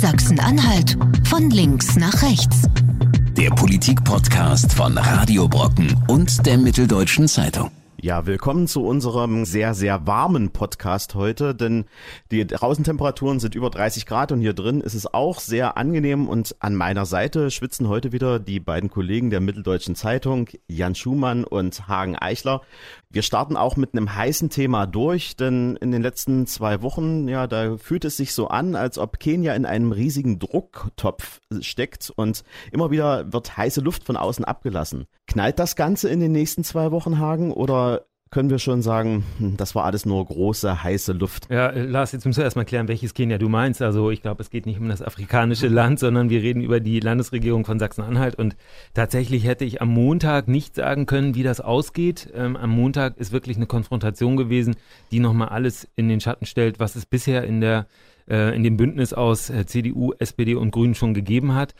Sachsen-Anhalt von links nach rechts. Der Politik-Podcast von Radio Brocken und der Mitteldeutschen Zeitung. Ja, willkommen zu unserem sehr, sehr warmen Podcast heute, denn die Außentemperaturen sind über 30 Grad und hier drin ist es auch sehr angenehm und an meiner Seite schwitzen heute wieder die beiden Kollegen der Mitteldeutschen Zeitung, Jan Schumann und Hagen Eichler. Wir starten auch mit einem heißen Thema durch, denn in den letzten zwei Wochen, ja, da fühlt es sich so an, als ob Kenia in einem riesigen Drucktopf steckt und immer wieder wird heiße Luft von außen abgelassen. Knallt das Ganze in den nächsten zwei Wochen, Hagen, oder können wir schon sagen, hm, das war alles nur große, heiße Luft. Ja, Lars, jetzt müssen wir erstmal klären, welches Kenia du meinst. Also ich glaube, es geht nicht um das afrikanische Land, sondern wir reden über die Landesregierung von Sachsen-Anhalt. Und tatsächlich hätte ich am Montag nicht sagen können, wie das ausgeht. Ähm, am Montag ist wirklich eine Konfrontation gewesen, die nochmal alles in den Schatten stellt, was es bisher in der äh, in dem Bündnis aus äh, CDU, SPD und Grünen schon gegeben hat.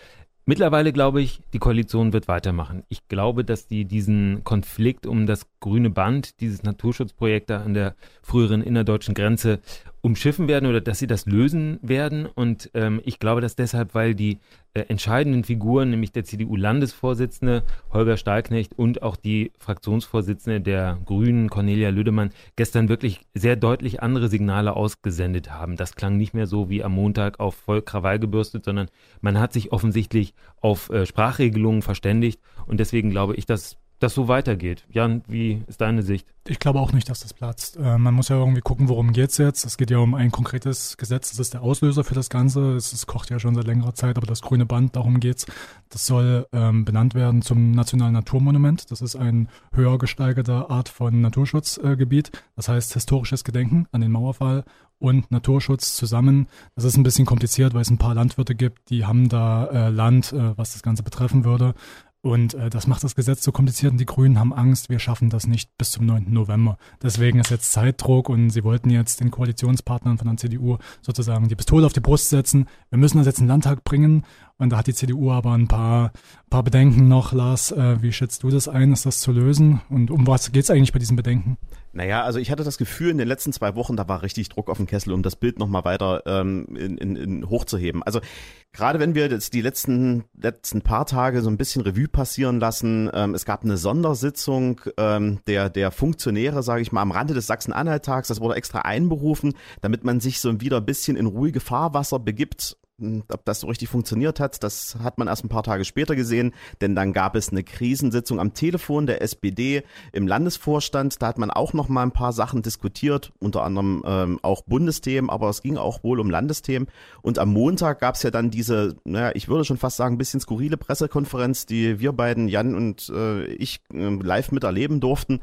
Mittlerweile glaube ich, die Koalition wird weitermachen. Ich glaube, dass die diesen Konflikt um das grüne Band, dieses Naturschutzprojekt da an der früheren innerdeutschen Grenze umschiffen werden oder dass sie das lösen werden. Und ähm, ich glaube das deshalb, weil die äh, entscheidenden Figuren, nämlich der CDU-Landesvorsitzende Holger Stahlknecht und auch die Fraktionsvorsitzende der Grünen, Cornelia Lüdemann, gestern wirklich sehr deutlich andere Signale ausgesendet haben. Das klang nicht mehr so wie am Montag auf voll Krawall gebürstet, sondern man hat sich offensichtlich auf äh, Sprachregelungen verständigt. Und deswegen glaube ich, dass das so weitergeht. Jan, wie ist deine Sicht? Ich glaube auch nicht, dass das platzt. Äh, man muss ja irgendwie gucken, worum geht es jetzt. Es geht ja um ein konkretes Gesetz. Das ist der Auslöser für das Ganze. Es, es kocht ja schon seit längerer Zeit, aber das grüne Band, darum geht's. Das soll ähm, benannt werden zum Nationalen Naturmonument. Das ist ein höher gesteigerter Art von Naturschutzgebiet. Äh, das heißt historisches Gedenken an den Mauerfall und Naturschutz zusammen. Das ist ein bisschen kompliziert, weil es ein paar Landwirte gibt, die haben da äh, Land, äh, was das Ganze betreffen würde. Und äh, das macht das Gesetz so kompliziert und die Grünen haben Angst, wir schaffen das nicht bis zum 9. November. Deswegen ist jetzt Zeitdruck und sie wollten jetzt den Koalitionspartnern von der CDU sozusagen die Pistole auf die Brust setzen. Wir müssen das jetzt in den Landtag bringen und da hat die CDU aber ein paar, paar Bedenken noch. Lars, äh, wie schätzt du das ein? Ist das zu lösen? Und um was geht es eigentlich bei diesen Bedenken? Naja, also ich hatte das Gefühl, in den letzten zwei Wochen, da war richtig Druck auf den Kessel, um das Bild nochmal weiter ähm, in, in, in hochzuheben. Also gerade wenn wir jetzt die letzten, letzten paar Tage so ein bisschen Revue passieren lassen, ähm, es gab eine Sondersitzung ähm, der, der Funktionäre, sage ich mal, am Rande des Sachsen-Anhalt-Tags, das wurde extra einberufen, damit man sich so wieder ein bisschen in ruhige Fahrwasser begibt ob das so richtig funktioniert hat, das hat man erst ein paar Tage später gesehen, denn dann gab es eine Krisensitzung am Telefon der SPD im Landesvorstand. Da hat man auch noch mal ein paar Sachen diskutiert, unter anderem ähm, auch Bundesthemen, aber es ging auch wohl um Landesthemen. Und am Montag gab es ja dann diese, naja, ich würde schon fast sagen, ein bisschen skurrile Pressekonferenz, die wir beiden, Jan und äh, ich, äh, live miterleben durften.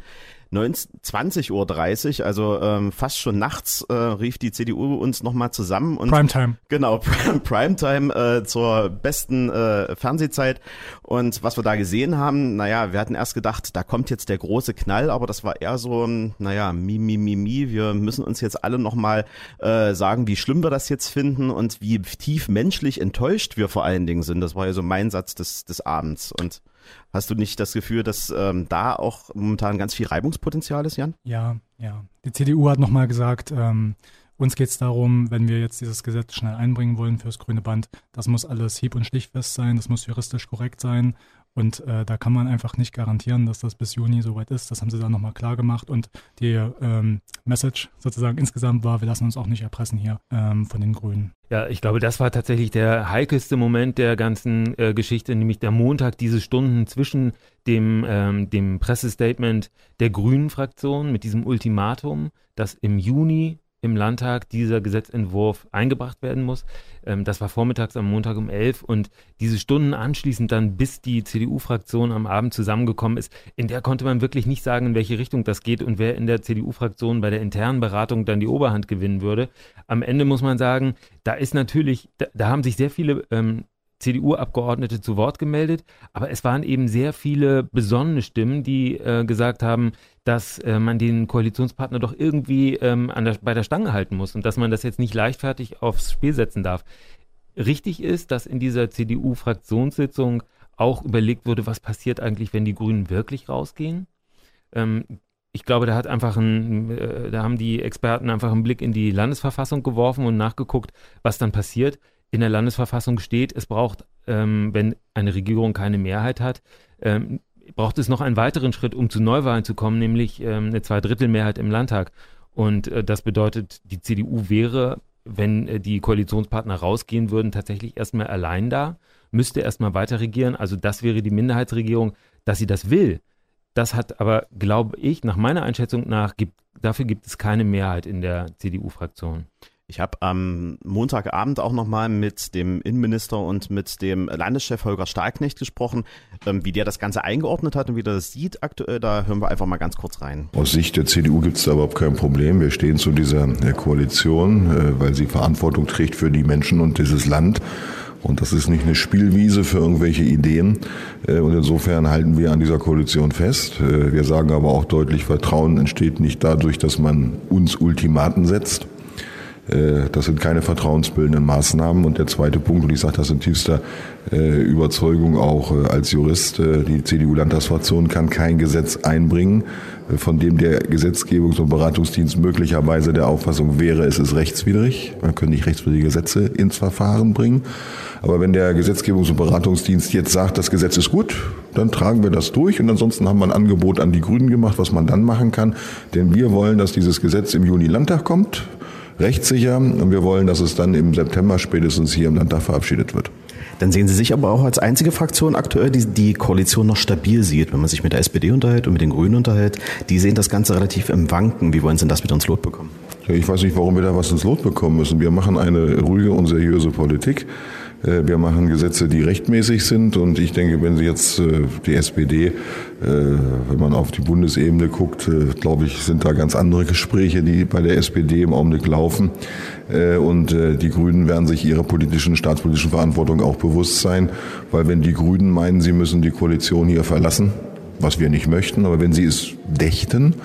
20.30 Uhr, also ähm, fast schon nachts, äh, rief die CDU uns nochmal zusammen. Und, Primetime. Genau, Primetime äh, zur besten äh, Fernsehzeit. Und was wir da gesehen haben, naja, wir hatten erst gedacht, da kommt jetzt der große Knall, aber das war eher so, naja, mi, mi, mi, mi. Wir müssen uns jetzt alle nochmal äh, sagen, wie schlimm wir das jetzt finden und wie tief menschlich enttäuscht wir vor allen Dingen sind. Das war ja so mein Satz des, des Abends. Und Hast du nicht das Gefühl, dass ähm, da auch momentan ganz viel Reibungspotenzial ist, Jan? Ja, ja. Die CDU hat nochmal gesagt, ähm, uns geht es darum, wenn wir jetzt dieses Gesetz schnell einbringen wollen fürs grüne Band, das muss alles hieb- und stichfest sein, das muss juristisch korrekt sein und äh, da kann man einfach nicht garantieren, dass das bis Juni soweit ist. Das haben sie dann nochmal klar gemacht. Und die ähm, Message sozusagen insgesamt war, wir lassen uns auch nicht erpressen hier ähm, von den Grünen. Ja, ich glaube, das war tatsächlich der heikelste Moment der ganzen äh, Geschichte, nämlich der Montag, diese Stunden zwischen dem, ähm, dem Pressestatement der Grünen-Fraktion mit diesem Ultimatum, das im Juni im Landtag dieser Gesetzentwurf eingebracht werden muss. Ähm, das war vormittags am Montag um 11 und diese Stunden anschließend dann, bis die CDU-Fraktion am Abend zusammengekommen ist, in der konnte man wirklich nicht sagen, in welche Richtung das geht und wer in der CDU-Fraktion bei der internen Beratung dann die Oberhand gewinnen würde. Am Ende muss man sagen, da ist natürlich, da, da haben sich sehr viele ähm, CDU-Abgeordnete zu Wort gemeldet, aber es waren eben sehr viele besonnene Stimmen, die äh, gesagt haben, dass äh, man den Koalitionspartner doch irgendwie ähm, der, bei der Stange halten muss und dass man das jetzt nicht leichtfertig aufs Spiel setzen darf. Richtig ist, dass in dieser CDU-Fraktionssitzung auch überlegt wurde, was passiert eigentlich, wenn die Grünen wirklich rausgehen. Ähm, ich glaube, da hat einfach ein, äh, da haben die Experten einfach einen Blick in die Landesverfassung geworfen und nachgeguckt, was dann passiert in der Landesverfassung steht, es braucht, ähm, wenn eine Regierung keine Mehrheit hat, ähm, braucht es noch einen weiteren Schritt, um zu Neuwahlen zu kommen, nämlich ähm, eine Zweidrittelmehrheit im Landtag. Und äh, das bedeutet, die CDU wäre, wenn äh, die Koalitionspartner rausgehen würden, tatsächlich erstmal allein da, müsste erstmal weiter regieren. Also das wäre die Minderheitsregierung, dass sie das will. Das hat aber, glaube ich, nach meiner Einschätzung nach, gibt, dafür gibt es keine Mehrheit in der CDU-Fraktion. Ich habe am Montagabend auch nochmal mit dem Innenminister und mit dem Landeschef Holger Stahlknecht gesprochen, ähm, wie der das Ganze eingeordnet hat und wie der das sieht aktuell. Da hören wir einfach mal ganz kurz rein. Aus Sicht der CDU gibt es da überhaupt kein Problem. Wir stehen zu dieser äh, Koalition, äh, weil sie Verantwortung trägt für die Menschen und dieses Land. Und das ist nicht eine Spielwiese für irgendwelche Ideen. Äh, und insofern halten wir an dieser Koalition fest. Wir sagen aber auch deutlich, Vertrauen entsteht nicht dadurch, dass man uns Ultimaten setzt das sind keine vertrauensbildenden Maßnahmen. Und der zweite Punkt, und ich sage das in tiefster äh, Überzeugung auch äh, als Jurist, die CDU-Landtagsfraktion kann kein Gesetz einbringen, von dem der Gesetzgebungs- und Beratungsdienst möglicherweise der Auffassung wäre, es ist rechtswidrig. Man kann nicht rechtswidrige Gesetze ins Verfahren bringen. Aber wenn der Gesetzgebungs- und Beratungsdienst jetzt sagt, das Gesetz ist gut, dann tragen wir das durch. Und ansonsten haben wir ein Angebot an die Grünen gemacht, was man dann machen kann. Denn wir wollen, dass dieses Gesetz im Juni Landtag kommt rechtssicher und wir wollen, dass es dann im September spätestens hier im Landtag verabschiedet wird. Dann sehen Sie sich aber auch als einzige Fraktion aktuell, die die Koalition noch stabil sieht. Wenn man sich mit der SPD unterhält und mit den Grünen unterhält, die sehen das Ganze relativ im Wanken. Wie wollen Sie denn das wieder ins Lot bekommen? Ich weiß nicht, warum wir da was ins Lot bekommen müssen. Wir machen eine ruhige und seriöse Politik. Äh, wir machen Gesetze, die rechtmäßig sind. Und ich denke, wenn Sie jetzt äh, die SPD, äh, wenn man auf die Bundesebene guckt, glaube ich, sind da ganz andere Gespräche, die bei der SPD im Augenblick laufen. Und die Grünen werden sich ihrer politischen, staatspolitischen Verantwortung auch bewusst sein. Weil wenn die Grünen meinen, sie müssen die Koalition hier verlassen, was wir nicht möchten, aber wenn sie es dächten,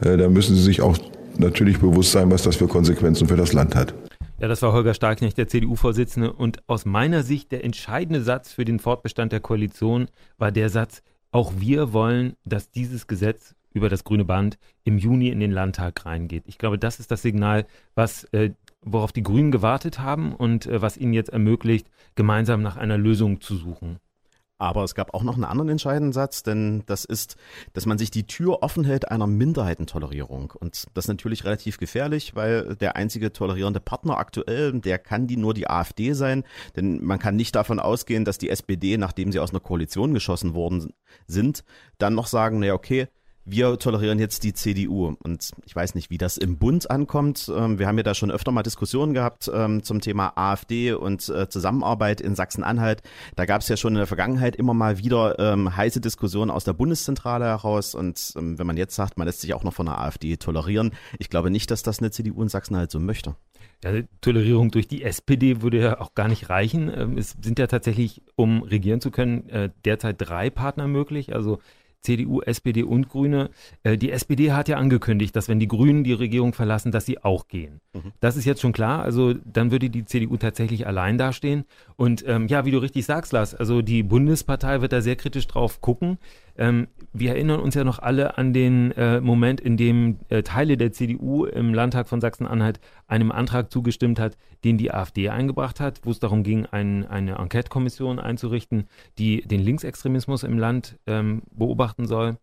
dann müssen sie sich auch natürlich bewusst sein, was das für Konsequenzen für das Land hat. Ja, das war Holger Starknecht, der CDU-Vorsitzende. Und aus meiner Sicht der entscheidende Satz für den Fortbestand der Koalition war der Satz, auch wir wollen, dass dieses Gesetz über das grüne Band im Juni in den Landtag reingeht. Ich glaube, das ist das Signal, was, äh, worauf die Grünen gewartet haben und äh, was ihnen jetzt ermöglicht, gemeinsam nach einer Lösung zu suchen. Aber es gab auch noch einen anderen entscheidenden Satz, denn das ist, dass man sich die Tür offen hält einer Minderheitentolerierung. Und das ist natürlich relativ gefährlich, weil der einzige tolerierende Partner aktuell, der kann die nur die AfD sein. Denn man kann nicht davon ausgehen, dass die SPD, nachdem sie aus einer Koalition geschossen worden sind, dann noch sagen, naja, okay, wir tolerieren jetzt die CDU. Und ich weiß nicht, wie das im Bund ankommt. Ähm, wir haben ja da schon öfter mal Diskussionen gehabt ähm, zum Thema AfD und äh, Zusammenarbeit in Sachsen-Anhalt. Da gab es ja schon in der Vergangenheit immer mal wieder ähm, heiße Diskussionen aus der Bundeszentrale heraus. Und wenn man jetzt sagt, man lässt sich auch noch von der AfD tolerieren, ich glaube nicht, dass das eine CDU in Sachsen-Anhalt so möchte. Ja, Tolerierung durch die SPD würde ja auch gar nicht reichen. Es sind ja tatsächlich, um regieren zu können, äh, derzeit drei Partner möglich. Also CDU, SPD und Grüne. Äh, die SPD hat ja angekündigt, dass wenn die Grünen die Regierung verlassen, dass sie auch gehen. Mhm. Das ist jetzt schon klar. Also dann würde die CDU tatsächlich allein dastehen. Und ähm, ja, wie du richtig sagst, Lars, also die Bundespartei wird da sehr kritisch drauf gucken. Ähm, wir erinnern uns ja noch alle an den äh, Moment, in dem äh, Teile der CDU im Landtag von Sachsen-Anhalt einem Antrag zugestimmt hat, den die AfD eingebracht hat, wo es darum ging, ein, eine Enquete-Kommission einzurichten, die den Linksextremismus im Land ähm, beobachten soll.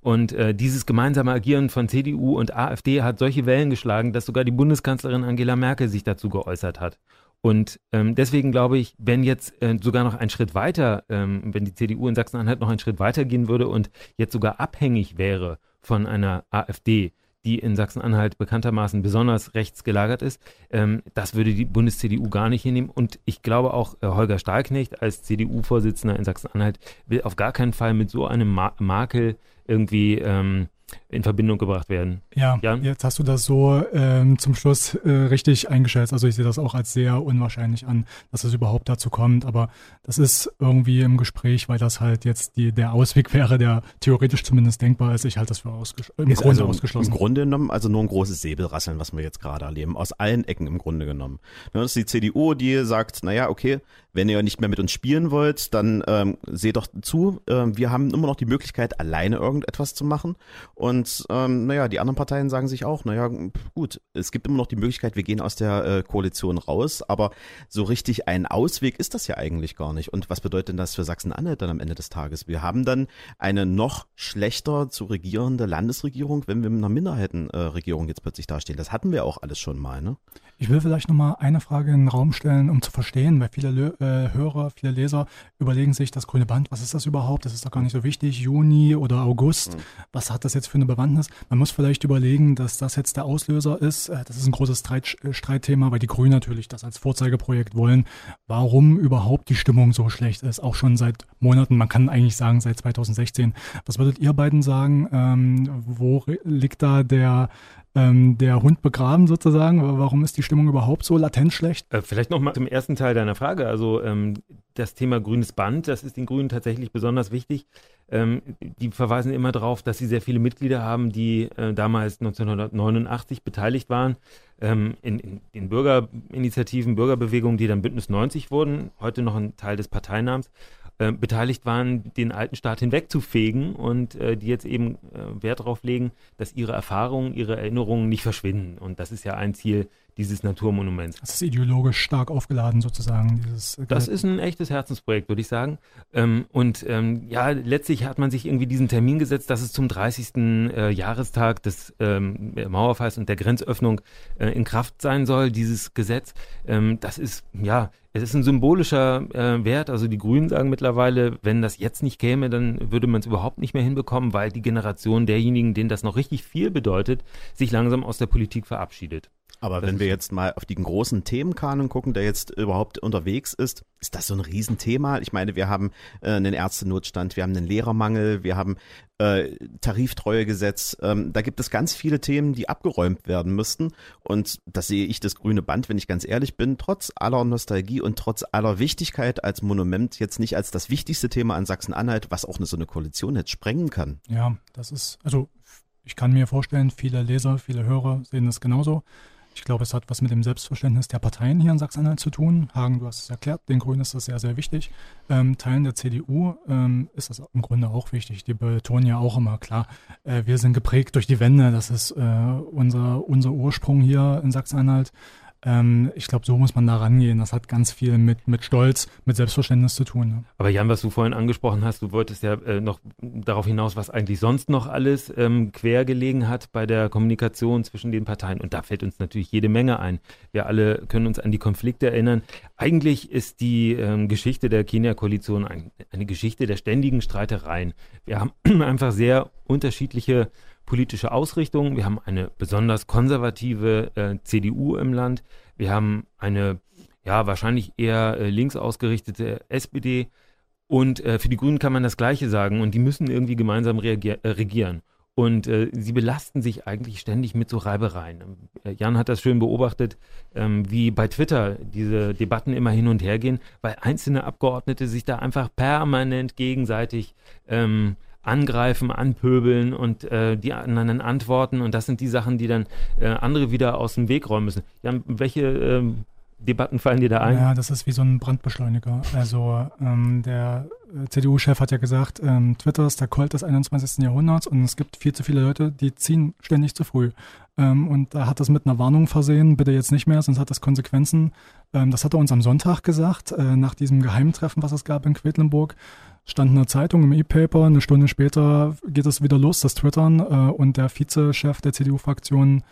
Und äh, dieses gemeinsame Agieren von CDU und AfD hat solche Wellen geschlagen, dass sogar die Bundeskanzlerin Angela Merkel sich dazu geäußert hat. Und ähm, deswegen glaube ich, wenn jetzt äh, sogar noch ein Schritt weiter, ähm, wenn die CDU in Sachsen-Anhalt noch einen Schritt weiter gehen würde und jetzt sogar abhängig wäre von einer AfD, die in Sachsen-Anhalt bekanntermaßen besonders rechts gelagert ist, ähm, das würde die Bundes-CDU gar nicht hinnehmen. Und ich glaube auch, äh, Holger Stahlknecht als CDU-Vorsitzender in Sachsen-Anhalt will auf gar keinen Fall mit so einem Ma Makel irgendwie ähm, in Verbindung gebracht werden. Ja, Jan? jetzt hast du das so ähm, zum Schluss äh, richtig eingeschätzt. Also ich sehe das auch als sehr unwahrscheinlich an, dass es überhaupt dazu kommt. Aber das ist irgendwie im Gespräch, weil das halt jetzt die, der Ausweg wäre, der theoretisch zumindest denkbar ist. Ich halte das für ausges im ist Grunde also ausgeschlossen. Im Grunde genommen also nur ein großes Säbelrasseln, was wir jetzt gerade erleben. Aus allen Ecken im Grunde genommen. Das ist die CDU, die sagt, naja, okay, wenn ihr nicht mehr mit uns spielen wollt, dann ähm, seht doch zu, äh, wir haben immer noch die Möglichkeit, alleine irgendetwas zu machen. Und ähm, naja, die anderen Parteien sagen sich auch, naja, gut, es gibt immer noch die Möglichkeit, wir gehen aus der äh, Koalition raus, aber so richtig ein Ausweg ist das ja eigentlich gar nicht. Und was bedeutet denn das für Sachsen-Anhalt dann am Ende des Tages? Wir haben dann eine noch schlechter zu regierende Landesregierung, wenn wir mit einer Minderheitenregierung jetzt plötzlich dastehen. Das hatten wir auch alles schon mal, ne? Ich will vielleicht nochmal eine Frage in den Raum stellen, um zu verstehen, weil viele Lö äh, Hörer, viele Leser überlegen sich, das grüne Band, was ist das überhaupt? Das ist doch gar nicht so wichtig. Juni oder August, mhm. was hat das jetzt für eine Bewandtnis? Man muss vielleicht überlegen, dass das jetzt der Auslöser ist. Äh, das ist ein großes Streit, äh, Streitthema, weil die Grünen natürlich das als Vorzeigeprojekt wollen. Warum überhaupt die Stimmung so schlecht ist, auch schon seit Monaten, man kann eigentlich sagen seit 2016. Was würdet ihr beiden sagen? Ähm, wo liegt da der ähm, der Hund begraben sozusagen? Warum ist die Stimmung überhaupt so latent schlecht? Äh, vielleicht nochmal zum ersten Teil deiner Frage. Also ähm, das Thema grünes Band, das ist den Grünen tatsächlich besonders wichtig. Ähm, die verweisen immer darauf, dass sie sehr viele Mitglieder haben, die äh, damals 1989 beteiligt waren ähm, in, in den Bürgerinitiativen, Bürgerbewegungen, die dann Bündnis 90 wurden, heute noch ein Teil des Parteinamens. Äh, beteiligt waren, den alten Staat hinwegzufegen und äh, die jetzt eben äh, Wert darauf legen, dass ihre Erfahrungen, ihre Erinnerungen nicht verschwinden. Und das ist ja ein Ziel dieses Naturmonuments. Das ist ideologisch stark aufgeladen sozusagen. Dieses äh, das ist ein echtes Herzensprojekt, würde ich sagen. Ähm, und ähm, ja, letztlich hat man sich irgendwie diesen Termin gesetzt, dass es zum 30. Äh, Jahrestag des ähm, Mauerfalls und der Grenzöffnung äh, in Kraft sein soll, dieses Gesetz. Das ist, ja, es ist ein symbolischer äh, Wert. Also die Grünen sagen mittlerweile, wenn das jetzt nicht käme, dann würde man es überhaupt nicht mehr hinbekommen, weil die Generation derjenigen, denen das noch richtig viel bedeutet, sich langsam aus der Politik verabschiedet. Aber das wenn wir jetzt mal auf den großen Themenkanon gucken, der jetzt überhaupt unterwegs ist, ist das so ein Riesenthema? Ich meine, wir haben äh, einen Ärztenotstand, wir haben einen Lehrermangel, wir haben äh, Tariftreuegesetz. Ähm, da gibt es ganz viele Themen, die abgeräumt werden müssten. Und das sehe ich das grüne Band, wenn ich ganz ehrlich bin, trotz aller Nostalgie und trotz aller Wichtigkeit als Monument jetzt nicht als das wichtigste Thema an Sachsen-Anhalt, was auch eine, so eine Koalition jetzt sprengen kann. Ja, das ist, also ich kann mir vorstellen, viele Leser, viele Hörer sehen das genauso. Ich glaube, es hat was mit dem Selbstverständnis der Parteien hier in Sachsen-Anhalt zu tun. Hagen, du hast es erklärt, den Grünen ist das sehr, sehr wichtig. Ähm, Teilen der CDU ähm, ist das im Grunde auch wichtig. Die betonen ja auch immer, klar, äh, wir sind geprägt durch die Wende, das ist äh, unser, unser Ursprung hier in Sachsen-Anhalt. Ähm, ich glaube, so muss man da rangehen. Das hat ganz viel mit, mit Stolz, mit Selbstverständnis zu tun. Ne? Aber Jan, was du vorhin angesprochen hast, du wolltest ja äh, noch darauf hinaus, was eigentlich sonst noch alles ähm, quer gelegen hat bei der Kommunikation zwischen den Parteien. Und da fällt uns natürlich jede Menge ein. Wir alle können uns an die Konflikte erinnern. Eigentlich ist die ähm, Geschichte der Kenia-Koalition ein, eine Geschichte der ständigen Streitereien. Wir haben einfach sehr unterschiedliche politische Ausrichtung. Wir haben eine besonders konservative äh, CDU im Land. Wir haben eine, ja, wahrscheinlich eher äh, links ausgerichtete SPD. Und äh, für die Grünen kann man das Gleiche sagen. Und die müssen irgendwie gemeinsam äh, regieren. Und äh, sie belasten sich eigentlich ständig mit so Reibereien. Äh, Jan hat das schön beobachtet, ähm, wie bei Twitter diese Debatten immer hin und her gehen, weil einzelne Abgeordnete sich da einfach permanent gegenseitig ähm, angreifen, anpöbeln und äh, die anderen antworten. Und das sind die Sachen, die dann äh, andere wieder aus dem Weg räumen müssen. Ja, welche äh, Debatten fallen dir da ein? Ja, das ist wie so ein Brandbeschleuniger. Also ähm, der äh, CDU-Chef hat ja gesagt, ähm, Twitter ist der Colt des 21. Jahrhunderts und es gibt viel zu viele Leute, die ziehen ständig zu früh. Ähm, und er hat das mit einer Warnung versehen, bitte jetzt nicht mehr, sonst hat das Konsequenzen. Ähm, das hat er uns am Sonntag gesagt, äh, nach diesem Geheimtreffen, was es gab in Quedlinburg stand in der Zeitung im E-Paper, eine Stunde später geht es wieder los, das Twittern, äh, und der Vizechef der CDU-Fraktion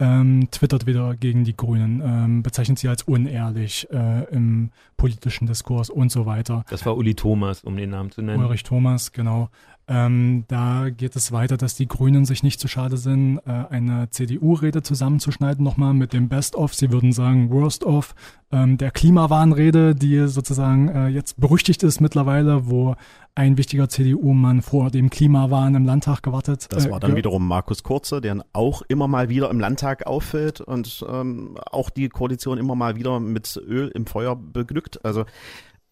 ähm, twittert wieder gegen die Grünen, ähm, bezeichnet sie als unehrlich äh, im politischen Diskurs und so weiter. Das war Uli Thomas, um den Namen zu nennen. Ulrich Thomas, genau. Ähm, da geht es weiter, dass die Grünen sich nicht zu schade sind, äh, eine CDU-Rede zusammenzuschneiden, nochmal mit dem Best-of, sie würden sagen Worst-of, ähm, der Klimawarnrede, die sozusagen äh, jetzt berüchtigt ist mittlerweile, wo ein wichtiger CDU-Mann vor dem Klimawahn im Landtag gewartet. Das äh, war dann wiederum Markus Kurze, der auch immer mal wieder im Landtag auffällt und ähm, auch die Koalition immer mal wieder mit Öl im Feuer beglückt. Also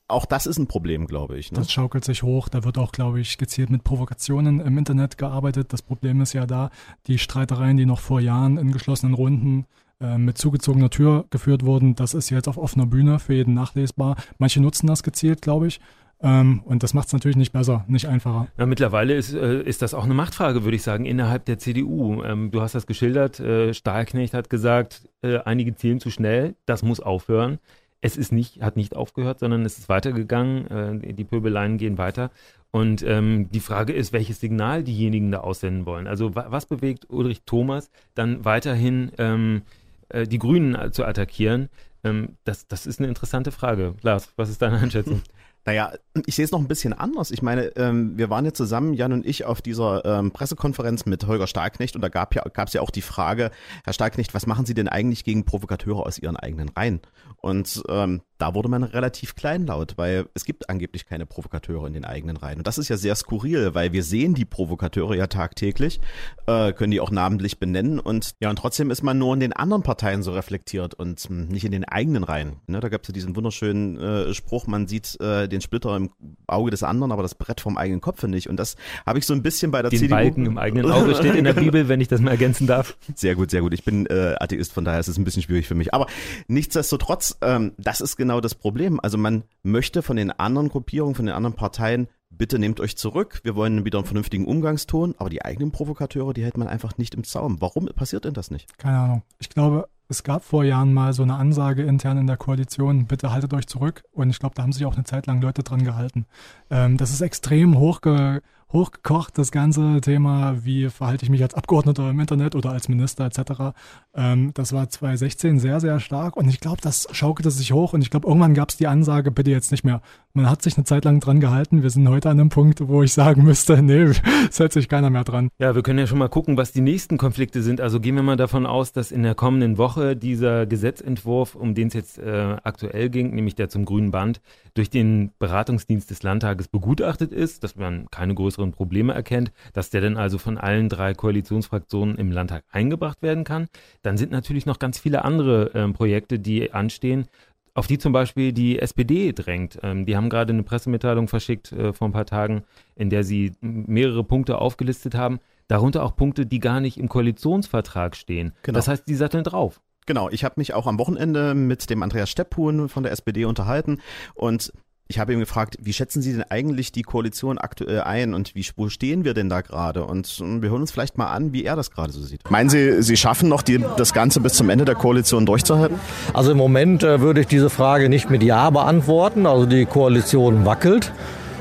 auch das ist ein Problem, glaube ich. Ne? Das schaukelt sich hoch. Da wird auch, glaube ich, gezielt mit Provokationen im Internet gearbeitet. Das Problem ist ja da, die Streitereien, die noch vor Jahren in geschlossenen Runden äh, mit zugezogener Tür geführt wurden. Das ist jetzt auf offener Bühne für jeden nachlesbar. Manche nutzen das gezielt, glaube ich. Ähm, und das macht es natürlich nicht besser, nicht einfacher. Ja, mittlerweile ist, äh, ist das auch eine Machtfrage, würde ich sagen, innerhalb der CDU. Ähm, du hast das geschildert. Äh, Stahlknecht hat gesagt, einige zielen zu schnell. Das muss aufhören. Es ist nicht, hat nicht aufgehört, sondern es ist weitergegangen. Äh, die Pöbeleien gehen weiter. Und ähm, die Frage ist, welches Signal diejenigen da aussenden wollen. Also wa was bewegt Ulrich Thomas dann weiterhin ähm, äh, die Grünen zu attackieren? Ähm, das, das ist eine interessante Frage. Lars, was ist deine Einschätzung? Naja, ich sehe es noch ein bisschen anders. Ich meine, ähm, wir waren ja zusammen, Jan und ich, auf dieser ähm, Pressekonferenz mit Holger Stahlknecht und da gab ja, gab es ja auch die Frage, Herr Stahlknecht, was machen Sie denn eigentlich gegen Provokateure aus Ihren eigenen Reihen? Und ähm, da wurde man relativ kleinlaut, weil es gibt angeblich keine Provokateure in den eigenen Reihen. Und das ist ja sehr skurril, weil wir sehen die Provokateure ja tagtäglich, äh, können die auch namentlich benennen und ja, und trotzdem ist man nur in den anderen Parteien so reflektiert und mh, hm, nicht in den eigenen Reihen. Ne, da gab es ja diesen wunderschönen äh, Spruch, man sieht äh, den Splitter im Auge des anderen, aber das Brett vom eigenen Kopfe nicht. Und das habe ich so ein bisschen bei der den CDU. Balken im eigenen Auge steht in der Bibel, wenn ich das mal ergänzen darf. Sehr gut, sehr gut. Ich bin äh, Atheist, von daher ist es ein bisschen schwierig für mich. Aber nichtsdestotrotz, ähm, das ist genau das Problem. Also man möchte von den anderen Gruppierungen, von den anderen Parteien, bitte nehmt euch zurück, wir wollen wieder einen vernünftigen Umgangston, aber die eigenen Provokateure, die hält man einfach nicht im Zaum. Warum passiert denn das nicht? Keine Ahnung. Ich glaube, es gab vor Jahren mal so eine Ansage intern in der Koalition, bitte haltet euch zurück. Und ich glaube, da haben sich auch eine Zeit lang Leute dran gehalten. Ähm, das ist extrem hochge hochgekocht, das ganze Thema, wie verhalte ich mich als Abgeordneter im Internet oder als Minister etc. Ähm, das war 2016 sehr, sehr stark und ich glaube, das schaukelte sich hoch und ich glaube, irgendwann gab es die Ansage, bitte jetzt nicht mehr. Man hat sich eine Zeit lang dran gehalten. Wir sind heute an einem Punkt, wo ich sagen müsste, nee, es hält sich keiner mehr dran. Ja, wir können ja schon mal gucken, was die nächsten Konflikte sind. Also gehen wir mal davon aus, dass in der kommenden Woche dieser Gesetzentwurf, um den es jetzt äh, aktuell ging, nämlich der zum grünen Band, durch den Beratungsdienst des Landtages begutachtet ist, dass man keine größeren Probleme erkennt, dass der dann also von allen drei Koalitionsfraktionen im Landtag eingebracht werden kann. Dann sind natürlich noch ganz viele andere äh, Projekte, die anstehen, auf die zum Beispiel die SPD drängt. Ähm, die haben gerade eine Pressemitteilung verschickt äh, vor ein paar Tagen, in der sie mehrere Punkte aufgelistet haben, darunter auch Punkte, die gar nicht im Koalitionsvertrag stehen. Genau. Das heißt, die satteln drauf. Genau, ich habe mich auch am Wochenende mit dem Andreas Stepphuhn von der SPD unterhalten und ich habe ihn gefragt, wie schätzen Sie denn eigentlich die Koalition aktuell ein und wie, wo stehen wir denn da gerade? Und wir hören uns vielleicht mal an, wie er das gerade so sieht. Meinen Sie, Sie schaffen noch die, das Ganze bis zum Ende der Koalition durchzuhalten? Also im Moment äh, würde ich diese Frage nicht mit Ja beantworten. Also die Koalition wackelt.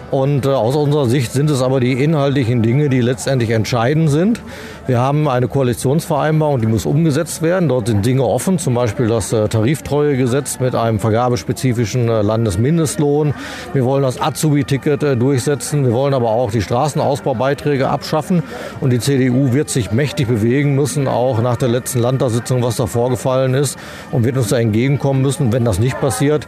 Und äh, aus unserer Sicht sind es aber die inhaltlichen Dinge, die letztendlich entscheidend sind. Wir haben eine Koalitionsvereinbarung, die muss umgesetzt werden. Dort sind Dinge offen, zum Beispiel das äh, Tariftreuegesetz mit einem vergabespezifischen äh, Landesmindestlohn. Wir wollen das Azubi-Ticket äh, durchsetzen. Wir wollen aber auch die Straßenausbaubeiträge abschaffen. Und die CDU wird sich mächtig bewegen müssen, auch nach der letzten Landtagssitzung, was da vorgefallen ist, und wird uns da entgegenkommen müssen. Wenn das nicht passiert,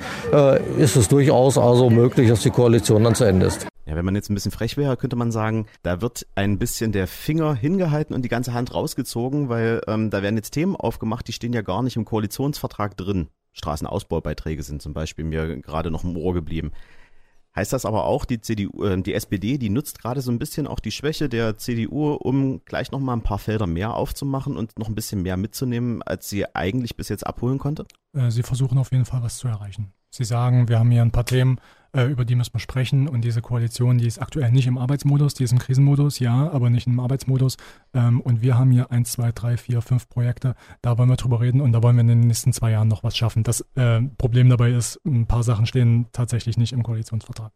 ist es durchaus also möglich, dass die Koalition dann zu Ende ist. Ja, wenn man jetzt ein bisschen frech wäre, könnte man sagen, da wird ein bisschen der Finger hingehalten und die ganze Hand rausgezogen, weil ähm, da werden jetzt Themen aufgemacht, die stehen ja gar nicht im Koalitionsvertrag drin. Straßenausbaubeiträge sind zum Beispiel mir gerade noch im Ohr geblieben. Heißt das aber auch, die CDU, äh, die SPD, die nutzt gerade so ein bisschen auch die Schwäche der CDU, um gleich noch mal ein paar Felder mehr aufzumachen und noch ein bisschen mehr mitzunehmen, als sie eigentlich bis jetzt abholen konnte? Äh, sie versuchen auf jeden Fall was zu erreichen. Sie sagen, wir haben hier ein paar Themen, über die müssen wir sprechen. Und diese Koalition, die ist aktuell nicht im Arbeitsmodus, die ist im Krisenmodus, ja, aber nicht im Arbeitsmodus. Ähm, und wir haben hier eins, zwei, drei, vier, fünf Projekte. Da wollen wir drüber reden und da wollen wir in den nächsten zwei Jahren noch was schaffen. Das äh, Problem dabei ist, ein paar Sachen stehen tatsächlich nicht im Koalitionsvertrag.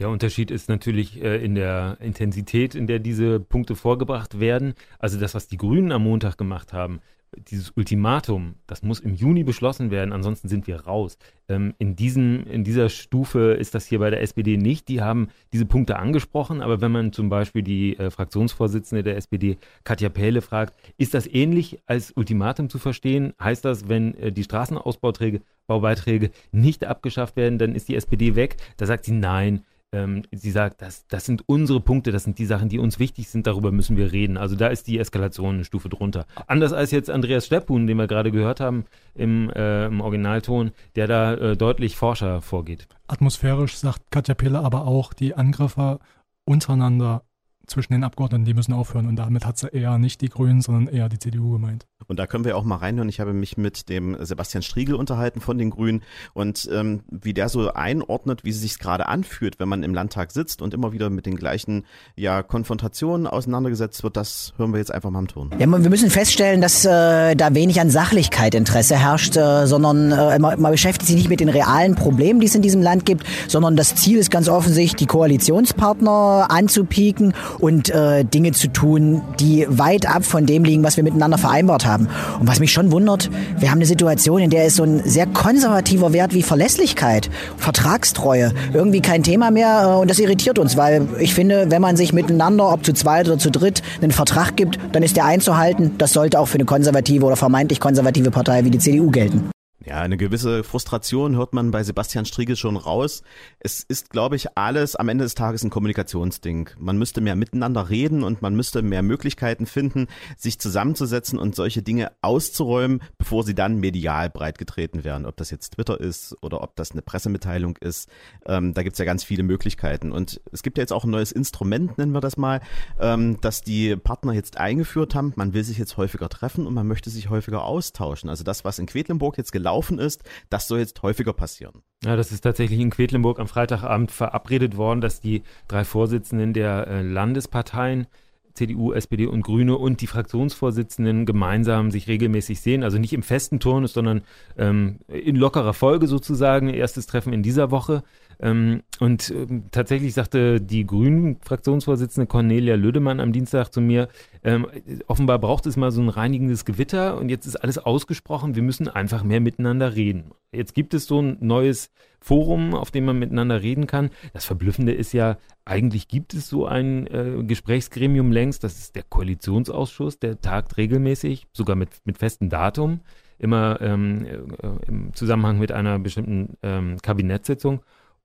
Der Unterschied ist natürlich äh, in der Intensität, in der diese Punkte vorgebracht werden. Also das, was die Grünen am Montag gemacht haben, dieses Ultimatum, das muss im Juni beschlossen werden, ansonsten sind wir raus. Ähm, in, diesen, in dieser Stufe ist das hier bei der SPD nicht. Die haben diese Punkte angesprochen, aber wenn man zum Beispiel die äh, Fraktionsvorsitzende der SPD, Katja Pähle, fragt, ist das ähnlich als Ultimatum zu verstehen? Heißt das, wenn äh, die Straßenausbauträge, Baubeiträge nicht abgeschafft werden, dann ist die SPD weg? Da sagt sie nein ähm, sie sagt, das, das sind unsere Punkte, das sind die Sachen, die uns wichtig sind, darüber müssen wir reden. Also da ist die Eskalation eine Stufe drunter. Anders als jetzt Andreas Stepphuhn, den wir gerade gehört haben im, äh, im Originalton, der da äh, deutlich forscher vorgeht. Atmosphärisch sagt Katja Pille aber auch, die Angriffe untereinander zwischen den Abgeordneten, die müssen aufhören. Und damit hat sie eher nicht die Grünen, sondern eher die CDU gemeint. Und da können wir auch mal reinhören. Ich habe mich mit dem Sebastian Striegel unterhalten von den Grünen und ähm, wie der so einordnet, wie es sich gerade anfühlt, wenn man im Landtag sitzt und immer wieder mit den gleichen ja, Konfrontationen auseinandergesetzt wird, das hören wir jetzt einfach mal am Ton. Ja, wir müssen feststellen, dass äh, da wenig an Sachlichkeit Interesse herrscht, äh, sondern äh, man, man beschäftigt sich nicht mit den realen Problemen, die es in diesem Land gibt, sondern das Ziel ist ganz offensichtlich, die Koalitionspartner anzupieken und äh, Dinge zu tun, die weit ab von dem liegen, was wir miteinander vereinbart haben. Und was mich schon wundert, wir haben eine Situation, in der ist so ein sehr konservativer Wert wie Verlässlichkeit, Vertragstreue irgendwie kein Thema mehr äh, und das irritiert uns, weil ich finde, wenn man sich miteinander, ob zu zweit oder zu dritt, einen Vertrag gibt, dann ist der einzuhalten. Das sollte auch für eine konservative oder vermeintlich konservative Partei wie die CDU gelten. Ja, eine gewisse Frustration hört man bei Sebastian Striegel schon raus. Es ist, glaube ich, alles am Ende des Tages ein Kommunikationsding. Man müsste mehr miteinander reden und man müsste mehr Möglichkeiten finden, sich zusammenzusetzen und solche Dinge auszuräumen, bevor sie dann medial breitgetreten werden. Ob das jetzt Twitter ist oder ob das eine Pressemitteilung ist, ähm, da gibt's ja ganz viele Möglichkeiten. Und es gibt ja jetzt auch ein neues Instrument, nennen wir das mal, ähm, das die Partner jetzt eingeführt haben. Man will sich jetzt häufiger treffen und man möchte sich häufiger austauschen. Also das, was in Quedlinburg jetzt gelaufen gelaufen ist, das soll jetzt häufiger passieren. Ja, das ist tatsächlich in Quedlinburg am Freitagabend verabredet worden, dass die drei Vorsitzenden der äh, Landesparteien CDU, SPD und Grüne und die Fraktionsvorsitzenden gemeinsam sich regelmäßig sehen. Also nicht im festen Turnus, sondern ähm, in lockerer Folge sozusagen. Erstes Treffen in dieser Woche. Ähm, und ähm, tatsächlich sagte die Grünen-Fraktionsvorsitzende Cornelia Lüdemann am Dienstag zu mir, ähm, offenbar braucht es mal so ein reinigendes Gewitter und jetzt ist alles ausgesprochen, wir müssen einfach mehr miteinander reden. Jetzt gibt es so ein neues Forum, auf dem man miteinander reden kann. Das Verblüffende ist ja, eigentlich gibt es so ein äh, Gesprächsgremium längst, das ist der Koalitionsausschuss, der tagt regelmäßig, sogar mit, mit festem Datum, immer ähm, äh, im Zusammenhang mit einer bestimmten ähm, Kabinettssitzung.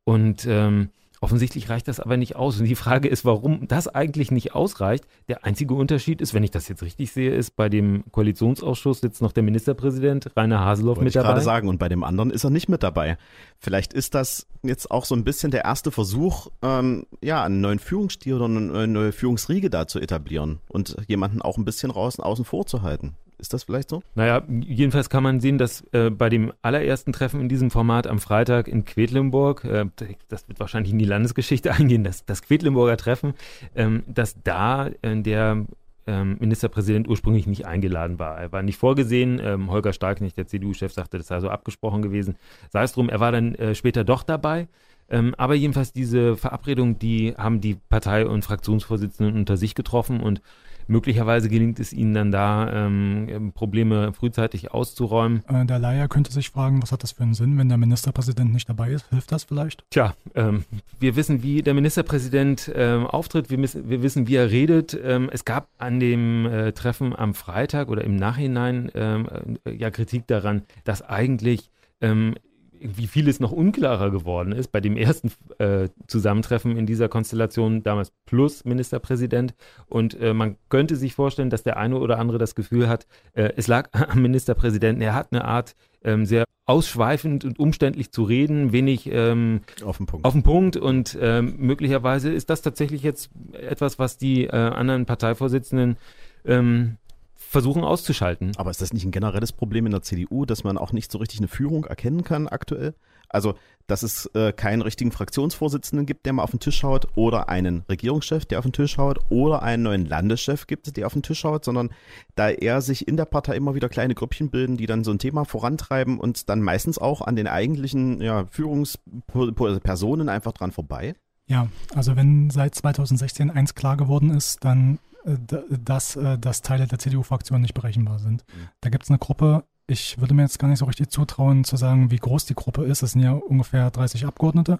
Und ähm, offensichtlich reicht das aber nicht aus. Und die Frage ist, warum das eigentlich nicht ausreicht. Der einzige Unterschied ist, wenn ich das jetzt richtig sehe, ist, bei dem Koalitionsausschuss sitzt noch der Ministerpräsident Rainer Haseloff Wollte mit dabei. Ich gerade sagen, und bei dem anderen ist er nicht mit dabei. Vielleicht ist das jetzt auch so ein bisschen der erste Versuch, ähm, ja, einen neuen Führungsstil oder eine neue Führungsriege da zu etablieren und jemanden auch ein bisschen raus, außen vor zu halten. Ist das vielleicht so? Naja, jedenfalls kann man sehen, dass äh, bei dem allerersten Treffen in diesem Format am Freitag in Quedlinburg, äh, das wird wahrscheinlich in die Landesgeschichte eingehen, das, das Quedlinburger Treffen, ähm, dass da äh, der ähm, Ministerpräsident ursprünglich nicht eingeladen war. Er war nicht vorgesehen. Ähm, Holger Starknecht, der CDU-Chef, sagte, das sei so abgesprochen gewesen. Sei es drum, er war dann äh, später doch dabei. Ähm, aber jedenfalls diese Verabredung, die haben die Partei- und Fraktionsvorsitzenden unter sich getroffen und möglicherweise gelingt es ihnen dann da, ähm, Probleme frühzeitig auszuräumen. Äh, der Leier könnte sich fragen, was hat das für einen Sinn, wenn der Ministerpräsident nicht dabei ist? Hilft das vielleicht? Tja, ähm, wir wissen, wie der Ministerpräsident ähm, auftritt, wir, müssen, wir, wissen, wie er redet. Ähm, es gab an dem äh, Treffen am Freitag oder im Nachhinein ähm, äh, ja Kritik daran, dass eigentlich ähm, wie vieles noch unklarer geworden ist bei dem ersten äh, Zusammentreffen in dieser Konstellation, damals plus Ministerpräsident. Und äh, man könnte sich vorstellen, dass der eine oder andere das Gefühl hat, äh, es lag am Ministerpräsidenten. Er hat eine Art, ähm, sehr ausschweifend und umständlich zu reden, wenig ähm, auf, den Punkt. auf den Punkt. Und ähm, möglicherweise ist das tatsächlich jetzt etwas, was die äh, anderen Parteivorsitzenden ähm, versuchen auszuschalten. Aber ist das nicht ein generelles Problem in der CDU, dass man auch nicht so richtig eine Führung erkennen kann aktuell? Also, dass es äh, keinen richtigen Fraktionsvorsitzenden gibt, der mal auf den Tisch schaut, oder einen Regierungschef, der auf den Tisch schaut, oder einen neuen Landeschef gibt, der auf den Tisch schaut, sondern da eher sich in der Partei immer wieder kleine Grüppchen bilden, die dann so ein Thema vorantreiben und dann meistens auch an den eigentlichen ja, Führungspersonen einfach dran vorbei. Ja, also wenn seit 2016 eins klar geworden ist, dann dass, äh, dass Teile der CDU-Fraktion nicht berechenbar sind. Mhm. Da gibt es eine Gruppe, ich würde mir jetzt gar nicht so richtig zutrauen zu sagen, wie groß die Gruppe ist. Es sind ja ungefähr 30 Abgeordnete.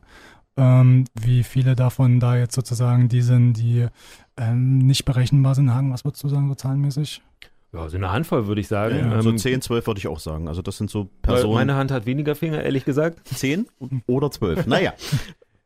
Ähm, wie viele davon da jetzt sozusagen die sind, die ähm, nicht berechenbar sind. Hagen, was würdest du sagen, so zahlenmäßig? Ja, so eine Handvoll würde ich sagen. Ja, ja. So 10, ähm, 12 würde ich auch sagen. Also das sind so Personen. Meine Hand hat weniger Finger, ehrlich gesagt. 10 oder 12. Naja.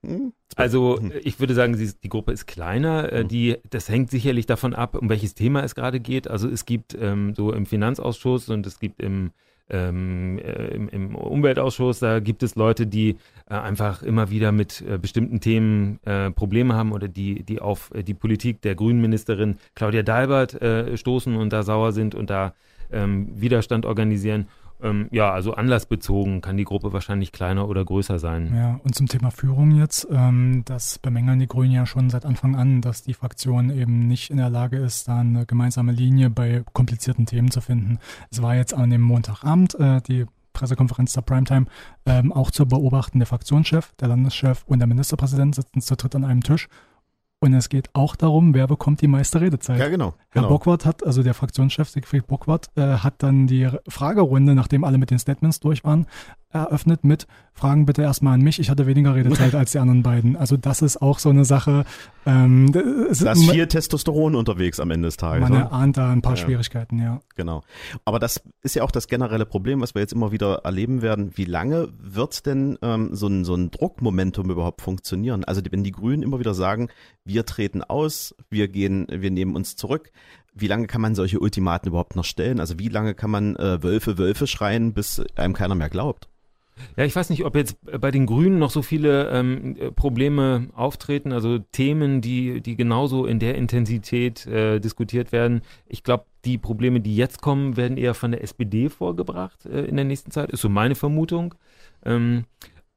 Hm, also hm. ich würde sagen, die Gruppe ist kleiner. Äh, hm. Die, das hängt sicherlich davon ab, um welches Thema es gerade geht. Also es gibt ähm, so im Finanzausschuss und es gibt im, ähm, äh, im, im, Umweltausschuss, da gibt es Leute, die äh, einfach immer wieder mit äh, bestimmten Themen äh, Probleme haben oder die, die auf äh, die Politik der Grünen Ministerin Claudia Dalbert stoßen und da sauer sind und da ähm, Widerstand organisieren. Ähm, ja, also anlassbezogen kann die Gruppe wahrscheinlich kleiner oder größer sein. Ja, und zum Thema Führung jetzt, ähm, das bemängeln die Grünen ja schon seit Anfang an, dass die Fraktion eben nicht in der Lage ist, da eine gemeinsame Linie bei komplizierten Themen zu finden. Es war jetzt an dem Montagabend äh, die Pressekonferenz der Primetime ähm, auch zu beobachten. Der Fraktionschef, der Landeschef und der Ministerpräsident sitzen zu dritt an einem Tisch und es geht auch darum, wer bekommt die meiste Redezeit. Ja, genau. Herr genau. Bockwart hat, also der Fraktionschef Siegfried Bockwart, äh, hat dann die Fragerunde, nachdem alle mit den Statements durch waren, eröffnet mit Fragen bitte erstmal an mich. Ich hatte weniger Redezeit als die anderen beiden. Also das ist auch so eine Sache. Ähm, da ist viel Testosteron unterwegs am Ende des Tages. Man ne? erahnt da ein paar ja. Schwierigkeiten, ja. Genau. Aber das ist ja auch das generelle Problem, was wir jetzt immer wieder erleben werden. Wie lange wird denn ähm, so, ein, so ein Druckmomentum überhaupt funktionieren? Also wenn die Grünen immer wieder sagen, wir treten aus, wir gehen, wir nehmen uns zurück, wie lange kann man solche Ultimaten überhaupt noch stellen? Also wie lange kann man äh, Wölfe, Wölfe schreien, bis einem keiner mehr glaubt? Ja, ich weiß nicht, ob jetzt bei den Grünen noch so viele ähm, Probleme auftreten, also Themen, die, die genauso in der Intensität äh, diskutiert werden. Ich glaube, die Probleme, die jetzt kommen, werden eher von der SPD vorgebracht äh, in der nächsten Zeit, ist so meine Vermutung. Ähm,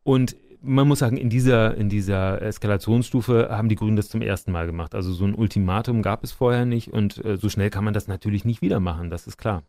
und man muss sagen, in dieser, in dieser Eskalationsstufe haben die Grünen das zum ersten Mal gemacht. Also so ein Ultimatum gab es vorher nicht und äh, so schnell kann man das natürlich nicht wieder machen, das ist klar.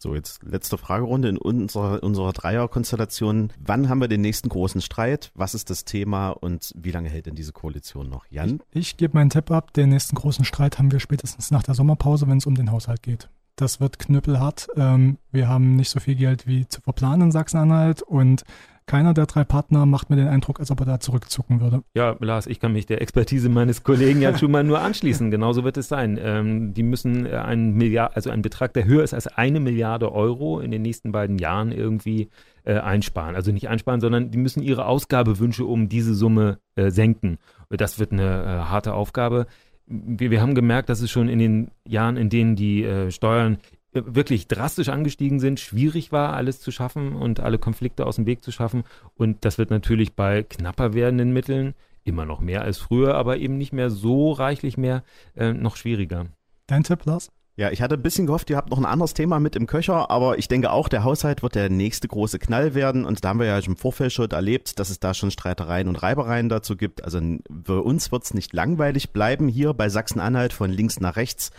So, jetzt letzte Fragerunde in unserer, unserer Dreierkonstellation. Wann haben wir den nächsten großen Streit? Was ist das Thema und wie lange hält denn diese Koalition noch? Jan? Ich, ich gebe meinen Tipp ab. Den nächsten großen Streit haben wir spätestens nach der Sommerpause, wenn es um den Haushalt geht. Das wird knüppelhart. Ähm, wir haben nicht so viel Geld wie zu verplanen in Sachsen-Anhalt und keiner der drei Partner macht mir den Eindruck, als ob er da zurückzucken würde. Ja, Lars, ich kann mich der Expertise meines Kollegen ja schon mal nur anschließen. Genauso wird es sein. Ähm, die müssen einen Milliard, also einen Betrag, der höher ist als eine Milliarde Euro in den nächsten beiden Jahren irgendwie äh, einsparen. Also nicht einsparen, sondern die müssen ihre Ausgabewünsche um diese Summe äh, senken. Das wird eine äh, harte Aufgabe. Wir, wir, haben gemerkt, dass es schon in den Jahren, in denen die äh, Steuern wirklich drastisch angestiegen sind, schwierig war, alles zu schaffen und alle Konflikte aus dem Weg zu schaffen. Und das wird natürlich bei knapper werdenden Mitteln immer noch mehr als früher, aber eben nicht mehr so reichlich mehr, äh, noch schwieriger. Dein Tipp, Lars? Ja, ich hatte ein bisschen gehofft, ihr habt noch ein anderes Thema mit im Köcher, aber ich denke auch, der Haushalt wird der nächste große Knall werden und da haben wir ja schon im Vorfeld schon erlebt, dass es da schon Streitereien und Reibereien dazu gibt. Also für uns wird es nicht langweilig bleiben hier bei Sachsen-Anhalt von links nach rechts.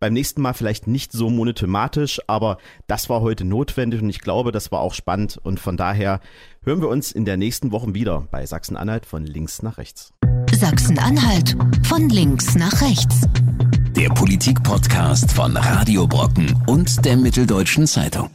Beim nächsten Mal vielleicht nicht so monothematisch, aber das war heute notwendig und ich glaube, das war auch spannend und von daher hören wir uns in der nächsten Woche wieder bei Sachsen-Anhalt von links nach rechts. Sachsen-Anhalt von links nach rechts. Der Politik-Podcast von Radio Brocken und der Mitteldeutschen Zeitung.